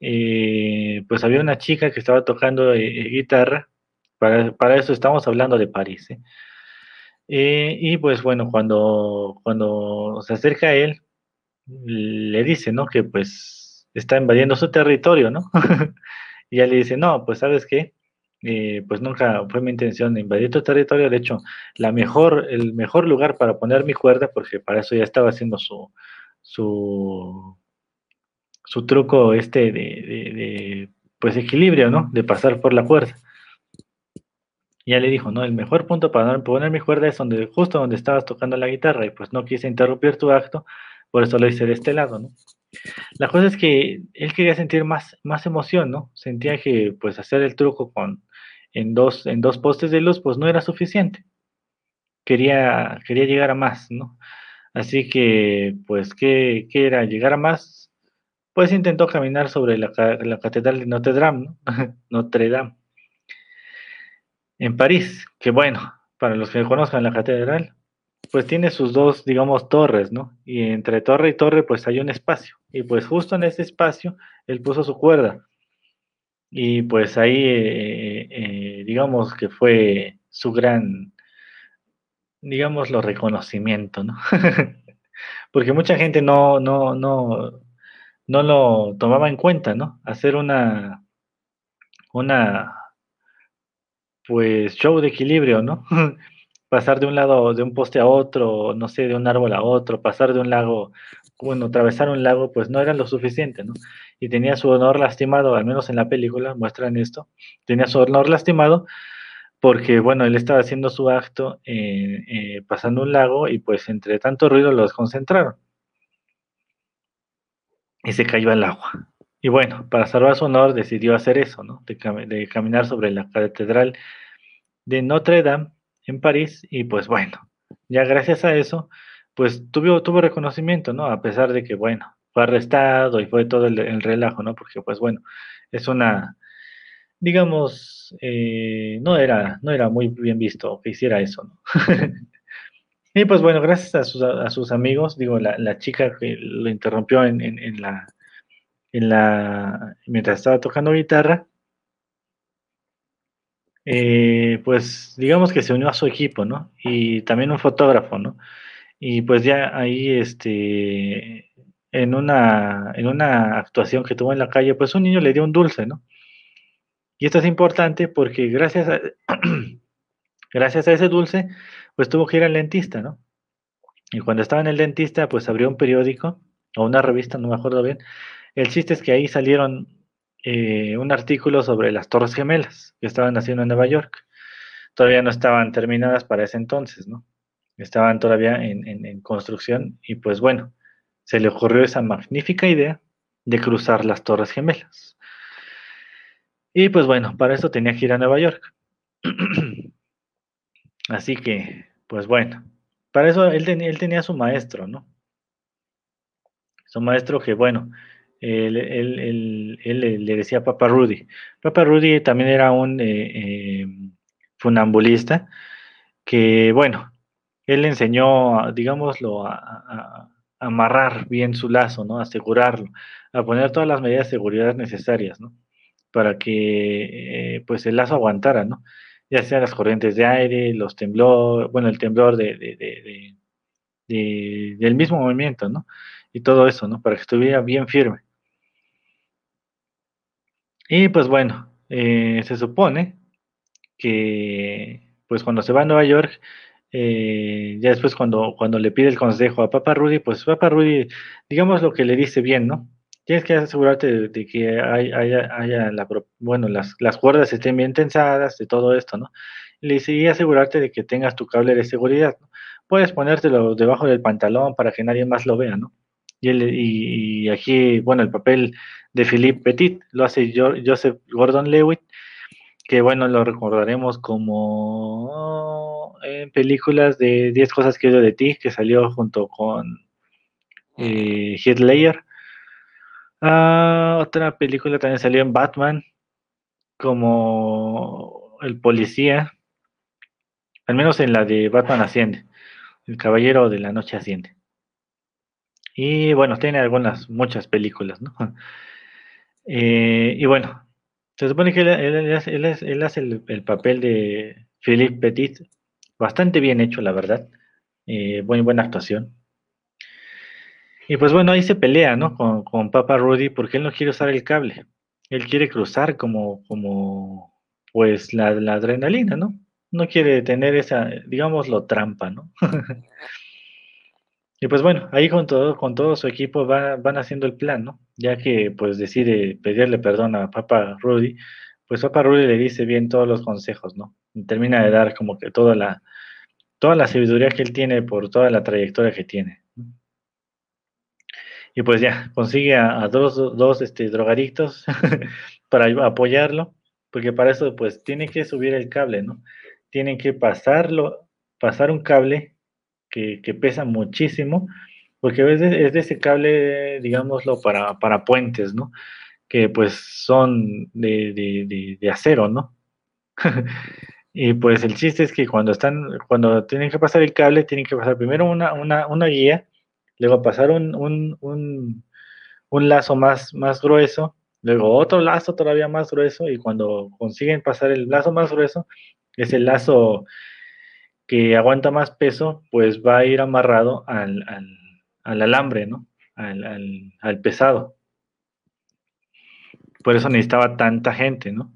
eh, pues había una chica que estaba tocando eh, eh, guitarra. Para, eso estamos hablando de París, ¿eh? y pues bueno, cuando, cuando se acerca a él, le dice, ¿no? Que pues está invadiendo su territorio, ¿no? y ella le dice, no, pues sabes qué, eh, pues nunca fue mi intención invadir tu territorio. De hecho, la mejor, el mejor lugar para poner mi cuerda, porque para eso ya estaba haciendo su, su, su truco este de, pues equilibrio, ¿no? De pasar por la cuerda. Ya le dijo, no, el mejor punto para poner mi cuerda es donde, justo donde estabas tocando la guitarra, y pues no quise interrumpir tu acto, por eso lo hice de este lado, ¿no? La cosa es que él quería sentir más, más emoción, ¿no? Sentía que pues hacer el truco con, en, dos, en dos postes de luz pues no era suficiente. Quería, quería llegar a más, ¿no? Así que pues, ¿qué, qué era? ¿Llegar a más? Pues intentó caminar sobre la, la catedral de Notre Dame, ¿no? Notre Dame. En París, que bueno, para los que conozcan la catedral, pues tiene sus dos, digamos, torres, ¿no? Y entre torre y torre, pues hay un espacio. Y pues justo en ese espacio, él puso su cuerda. Y pues ahí, eh, eh, digamos que fue su gran, digámoslo, reconocimiento, ¿no? Porque mucha gente no, no, no, no lo tomaba en cuenta, ¿no? Hacer una, una, pues, show de equilibrio, ¿no? pasar de un lado, de un poste a otro, no sé, de un árbol a otro, pasar de un lago, bueno, atravesar un lago, pues no era lo suficiente, ¿no? Y tenía su honor lastimado, al menos en la película muestran esto, tenía su honor lastimado porque, bueno, él estaba haciendo su acto eh, pasando un lago y pues entre tanto ruido lo desconcentraron. Y se cayó al agua. Y bueno, para salvar su honor decidió hacer eso, ¿no? De caminar sobre la catedral de Notre Dame en París y pues bueno, ya gracias a eso, pues tuvo, tuvo reconocimiento, ¿no? A pesar de que, bueno, fue arrestado y fue todo el, relajo, ¿no? Porque pues bueno, es una, digamos, eh, no, era, no era muy bien visto que hiciera eso, ¿no? y pues bueno, gracias a sus, amigos, digo, la, la, chica que lo interrumpió en, en, en la, en la, mientras estaba tocando guitarra, eh, pues digamos que se unió a su equipo, ¿no? Y también un fotógrafo, ¿no? Y pues ya ahí, este, en una, en una actuación que tuvo en la calle, pues un niño le dio un dulce, ¿no? Y esto es importante porque gracias a, gracias a ese dulce, pues tuvo que ir al dentista, ¿no? Y cuando estaba en el dentista, pues abrió un periódico o una revista, no me acuerdo bien. El chiste es que ahí salieron eh, un artículo sobre las Torres Gemelas que estaban haciendo en Nueva York. Todavía no estaban terminadas para ese entonces, ¿no? Estaban todavía en, construcción y pues bueno, se le ocurrió esa magnífica idea de cruzar las Torres Gemelas. Y pues bueno, para eso tenía que ir a Nueva York. Así que, pues bueno, para eso él, él tenía su maestro, ¿no? Su maestro que, bueno, él, le decía Papa Rudy. Papa Rudy también era un eh, eh, funambulista que, bueno, él enseñó, digámoslo, a, amarrar bien su lazo, ¿no? A asegurarlo, a poner todas las medidas de seguridad necesarias, ¿no? Para que, eh, pues, el lazo aguantara, ¿no? Ya sea las corrientes de aire, los temblores, bueno, el temblor de, del mismo movimiento, ¿no? Y todo eso, ¿no? Para que estuviera bien firme. Y pues bueno, eh, se supone que pues cuando se va a Nueva York, eh, ya después cuando, cuando le pide el consejo a Papa Rudy, pues Papa Rudy, digamos lo que le dice bien, ¿no? Tienes que asegurarte de, que haya, la, bueno, las, las, cuerdas estén bien tensadas, de todo esto, ¿no? Le dice, y asegurarte de que tengas tu cable de seguridad, ¿no? puedes ponértelo debajo del pantalón para que nadie más lo vea, ¿no? Y, y, aquí, bueno, el papel de Philippe Petit lo hace Joseph Gordon-Levitt, que bueno, lo recordaremos como en películas de 10 cosas que yo de ti, que salió junto con eh, Heath. Ah, otra película también salió en Batman, como el policía, al menos en la de Batman Asciende, el Caballero de la Noche Asciende. Y bueno, tiene algunas, muchas películas, ¿no? Eh, y bueno, se supone que él, hace el, papel de Philippe Petit, bastante bien hecho, la verdad. Eh, muy buena actuación. Y pues bueno, ahí se pelea, ¿no? Con, con Papa Rudy porque él no quiere usar el cable. Él quiere cruzar como, como pues la, la adrenalina, ¿no? No quiere tener esa, digámoslo, trampa, ¿no? Y pues bueno, ahí con todo, con todo su equipo van haciendo el plan, ¿no? Ya que pues decide pedirle perdón a Papa Rudy, pues Papa Rudy le dice bien todos los consejos, ¿no? Termina de dar como que toda la, toda la sabiduría que él tiene por toda la trayectoria que tiene. Y pues ya, consigue a, dos, dos este, drogadictos para apoyarlo, porque para eso pues tiene que subir el cable, ¿no? Tienen que pasarlo, pasar un cable que, pesa muchísimo, porque es de ese cable, digámoslo, para, para puentes, ¿no? Que pues son de, acero, ¿no? y pues el chiste es que cuando están, cuando tienen que pasar el cable, tienen que pasar primero una, una, guía, luego pasar un, un, un, lazo más, más grueso, luego otro lazo todavía más grueso, y cuando consiguen pasar el lazo más grueso, es el lazo que aguanta más peso, pues va a ir amarrado al, alambre, ¿no? Al, pesado. Por eso necesitaba tanta gente, ¿no?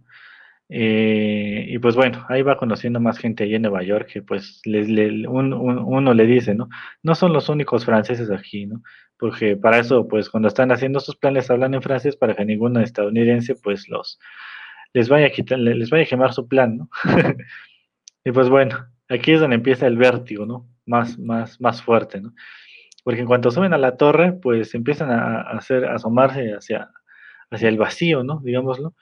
Eh, y pues bueno, ahí va conociendo más gente allí en Nueva York que pues uno le dice, ¿no? No son los únicos franceses aquí, ¿no? Porque para eso, pues cuando están haciendo sus planes hablan en francés para que ningún estadounidense pues los les vaya a quitar, les vaya a quemar su plan, ¿no? y pues bueno, Aquí es donde empieza el vértigo, ¿no? Más, más, más fuerte, ¿no? Porque en cuanto suben a la torre, pues empiezan a, hacer, asomarse hacia, hacia el vacío, ¿no? Digámoslo.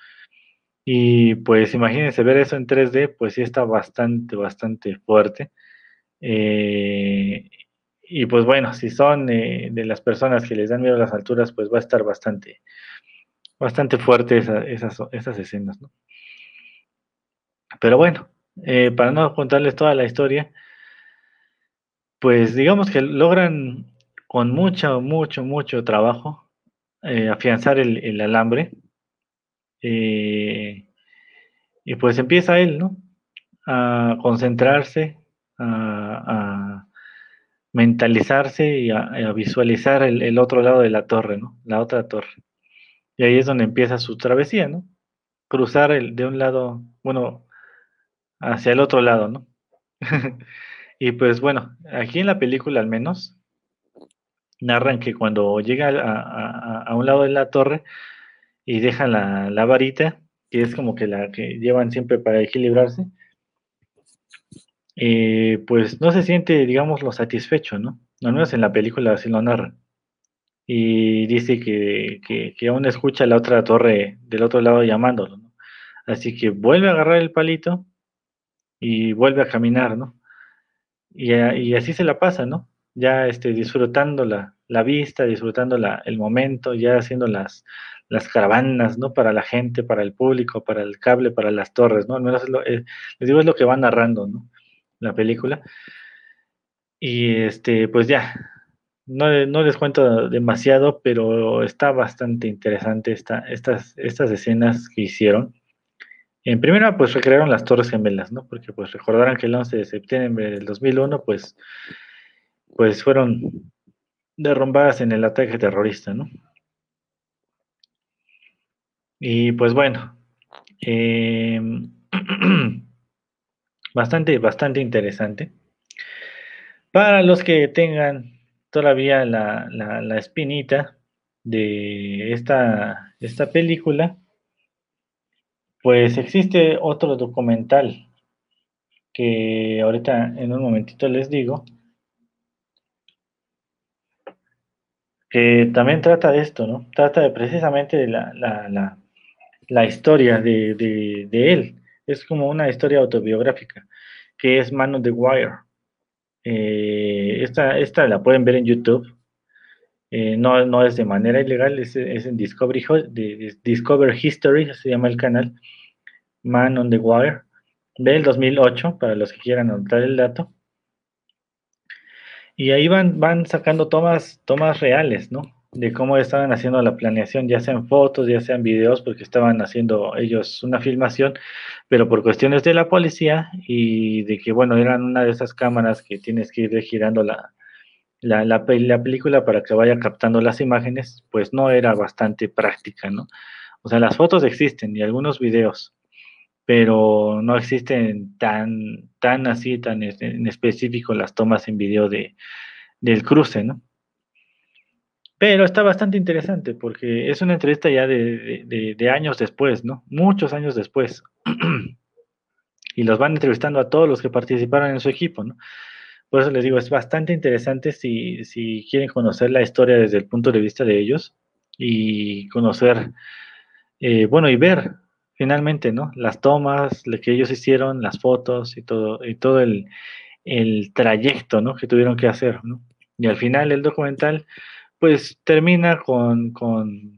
Y pues imagínense ver eso en 3D, pues sí está bastante, bastante fuerte. Eh, y pues bueno, si son eh, de las personas que les dan miedo a las alturas, pues va a estar bastante, bastante fuerte esas, esas escenas, ¿no? Pero bueno, eh, para no contarles toda la historia, pues digamos que logran con mucho, mucho, mucho trabajo eh, afianzar el, alambre. Eh, y pues empieza él, ¿no? A concentrarse, a, mentalizarse y a, visualizar el, el, otro lado de la torre, ¿no? La otra torre. Y ahí es donde empieza su travesía, ¿no? Cruzar el, de un lado, bueno, hacia el otro lado, ¿no? y pues bueno, aquí en la película al menos narran que cuando llega a, un lado de la torre y deja la, varita, que es como que la que llevan siempre para equilibrarse, eh, pues no se siente, digamos, lo satisfecho, ¿no? Al menos en la película así lo narran. Y dice que, que, aún escucha la otra torre del otro lado llamándolo, ¿no? Así que vuelve a agarrar el palito y vuelve a caminar, ¿no? Y, y así se la pasa, ¿no? Ya este, disfrutando la, vista, disfrutando la, el momento, ya haciendo las, las caravanas, ¿no? Para la gente, para el público, para el cable, para las torres, ¿no? Al menos lo, eh, les digo, es lo que va narrando, ¿no? La película. Y este, pues ya, no, no, les cuento demasiado, pero está bastante interesante esta, estas, estas escenas que hicieron. En primera, pues recrearon las Torres Gemelas, ¿no? Porque pues recordarán que el 11 de septiembre del 2001, pues, pues fueron derrumbadas en el ataque terrorista, ¿no? Y pues bueno, em, bastante, bastante interesante. Para los que tengan todavía la, la espinita de esta, esta película, pues existe otro documental que ahorita en un momentito les digo, que también trata de esto, ¿no? Trata de precisamente de la, la, la, la historia de, de, él. Es como una historia autobiográfica, que es Man on the Wire. Eh, esta, esta la pueden ver en YouTube. Eh, no, no es de manera ilegal, es, es en Discovery, Discover History, se llama el canal. Man on the Wire, del 2008, para los que quieran anotar el dato. Y ahí van, van sacando tomas, tomas reales, ¿no? De cómo estaban haciendo la planeación, ya sean fotos, ya sean videos, porque estaban haciendo ellos una filmación, pero por cuestiones de la policía y de que, bueno, eran una de esas cámaras que tienes que ir girando la, la, la, la película para que vaya captando las imágenes, pues no era bastante práctica, ¿no? O sea, las fotos existen y algunos videos, pero no existen tan, tan así, tan en específico las tomas en video de, del cruce, ¿no? Pero está bastante interesante porque es una entrevista ya de, años después, ¿no? Muchos años después. y los van entrevistando a todos los que participaron en su equipo, ¿no? Por eso les digo, es bastante interesante si, si quieren conocer la historia desde el punto de vista de ellos y conocer, eh, bueno, y ver finalmente, ¿no? Las tomas, lo que ellos hicieron, las fotos y todo, y todo el, trayecto, ¿no? Que tuvieron que hacer, ¿no? Y al final el documental, pues termina con, con,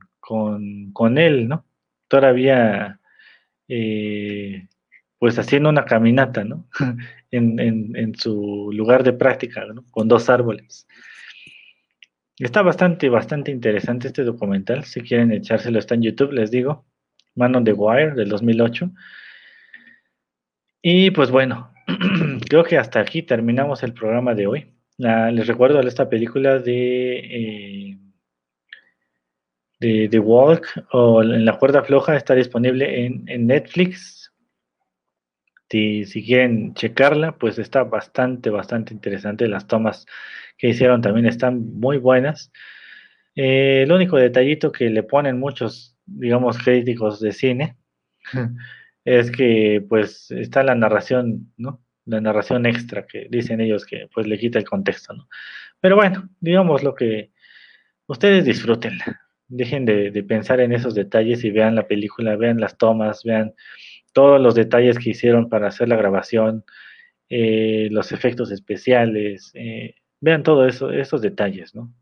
con, él, ¿no? Todavía, eh, pues haciendo una caminata, ¿no? en, en, en, su lugar de práctica, ¿no? Con dos árboles. Está bastante, bastante interesante este documental. Si quieren echárselo, está en YouTube, les digo. Man on the Wire del 2008. Y pues bueno, creo que hasta aquí terminamos el programa de hoy. les recuerdo esta película de, eh, de The Walk o En la cuerda floja está disponible en, Netflix. Si, si, quieren checarla, pues está bastante, bastante interesante. Las tomas que hicieron también están muy buenas. Eh, el único detallito que le ponen muchos digamos, críticos de cine, es que pues está la narración, ¿no? La narración extra que dicen ellos que pues le quita el contexto, ¿no? Pero bueno, digamos lo que ustedes disfrútenla. Dejen de, pensar en esos detalles y vean la película, vean las tomas, vean todos los detalles que hicieron para hacer la grabación, eh, los efectos especiales, eh, vean todos eso, esos detalles, ¿no?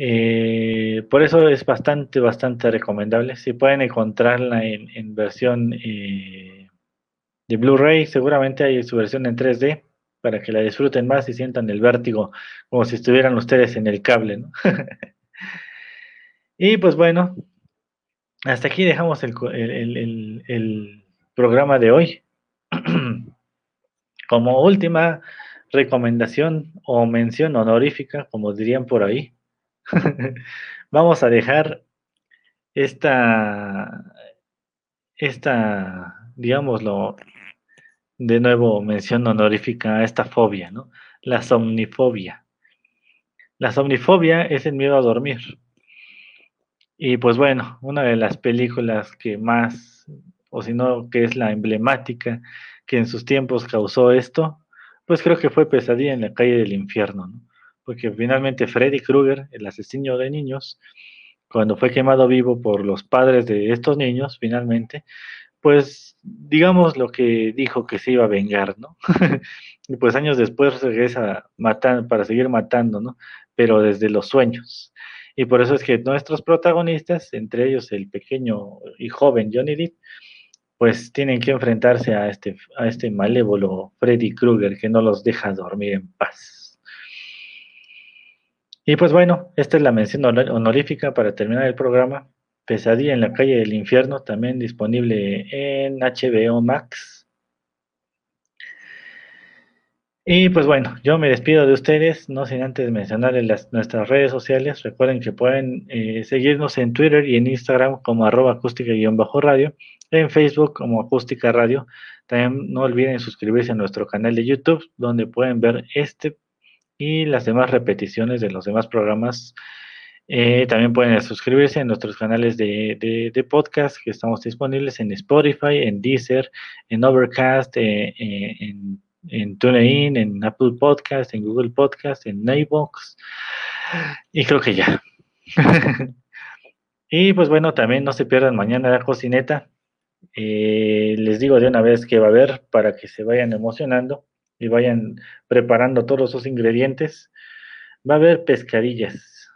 Eh, por eso es bastante, bastante recomendable. Si pueden encontrarla en, versión eh, de Blu-ray, seguramente hay su versión en 3D para que la disfruten más y sientan el vértigo como si estuvieran ustedes en el cable. y pues bueno, hasta aquí dejamos el, el programa de hoy. como última recomendación o mención honorífica, como dirían por ahí Vamos a dejar esta, esta, digámoslo, de nuevo mención honorífica a esta fobia, ¿no? La somnifobia. La somnifobia es el miedo a dormir. Y pues bueno, una de las películas que más, o si no, que es la emblemática que en sus tiempos causó esto, pues creo que fue Pesadilla en la calle del infierno, ¿no? porque finalmente Freddy Krueger, el asesino de niños, cuando fue quemado vivo por los padres de estos niños, finalmente, pues digamos lo que dijo que se iba a vengar, ¿no? y pues años después regresa para seguir matando, ¿no? Pero desde los sueños. Y por eso es que nuestros protagonistas, entre ellos el pequeño y joven Johnny Depp, pues tienen que enfrentarse a este, a este malévolo Freddy Krueger que no los deja dormir en paz. Y pues bueno, esta es la mención honorífica para terminar el programa. Pesadilla en la calle del infierno, también disponible en HBO Max. Y pues bueno, yo me despido de ustedes, no sin antes mencionarles las, nuestras redes sociales. Recuerden que pueden eh, seguirnos en Twitter y en Instagram como arroba acústica-radio, en Facebook como acústica radio. También no olviden suscribirse a nuestro canal de YouTube, donde pueden ver este y las demás repeticiones de los demás programas. Eh, también pueden suscribirse en nuestros canales de, podcast que estamos disponibles en Spotify, en Deezer, en Overcast, eh, eh, en TuneIn, en Apple Podcast, en Google Podcast, en Neighbox. Y creo que ya. y pues bueno, también no se pierdan mañana la cocineta. Eh, les digo de una vez que va a haber para que se vayan emocionando y vayan preparando todos sus ingredientes. Va a haber pescadillas.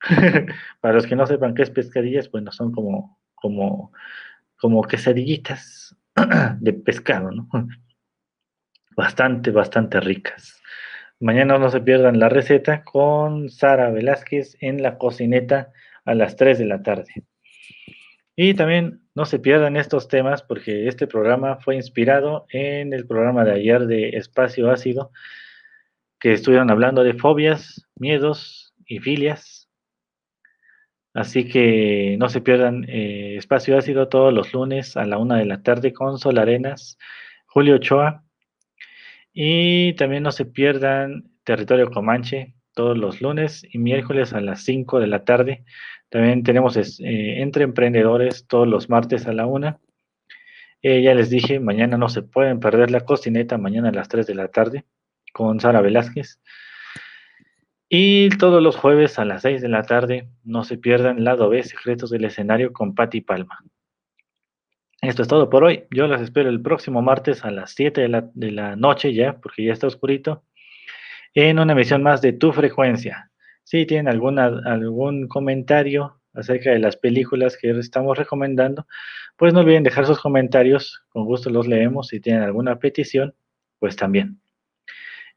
para los que no sepan qué es pescadillas, bueno, son como, como, como quesadillitas de pescado, ¿no? Bastante, bastante ricas. Mañana no se pierdan la receta con Sara Velázquez en la cocineta a las 3 de la tarde. Y también no se pierdan estos temas porque este programa fue inspirado en el programa de ayer de Espacio Ácido, que estuvieron hablando de fobias, miedos y filias. Así que no se pierdan eh, Espacio Ácido todos los lunes a la una de la tarde con Sol Arenas, Julio Ochoa. Y también no se pierdan Territorio Comanche todos los lunes y miércoles a las 5 de la tarde también tenemos eh, entre emprendedores todos los martes a la una. Eh, ya les dije, mañana no se pueden perder la cocineta, mañana a las 3 de la tarde con Sara Velázquez. Y todos los jueves a las 6 de la tarde no se pierdan Lado B, Secretos del Escenario con Patti Palma. Esto es todo por hoy. Yo los espero el próximo martes a las 7 de la, noche ya, porque ya está oscurito, en una emisión más de Tu Frecuencia. Si tienen algún comentario acerca de las películas que estamos recomendando, pues no olviden dejar sus comentarios, con gusto los leemos. Si tienen alguna petición, pues también.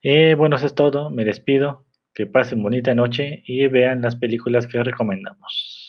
Eh, bueno, eso es todo, me despido, que pasen bonita noche y vean las películas que recomendamos.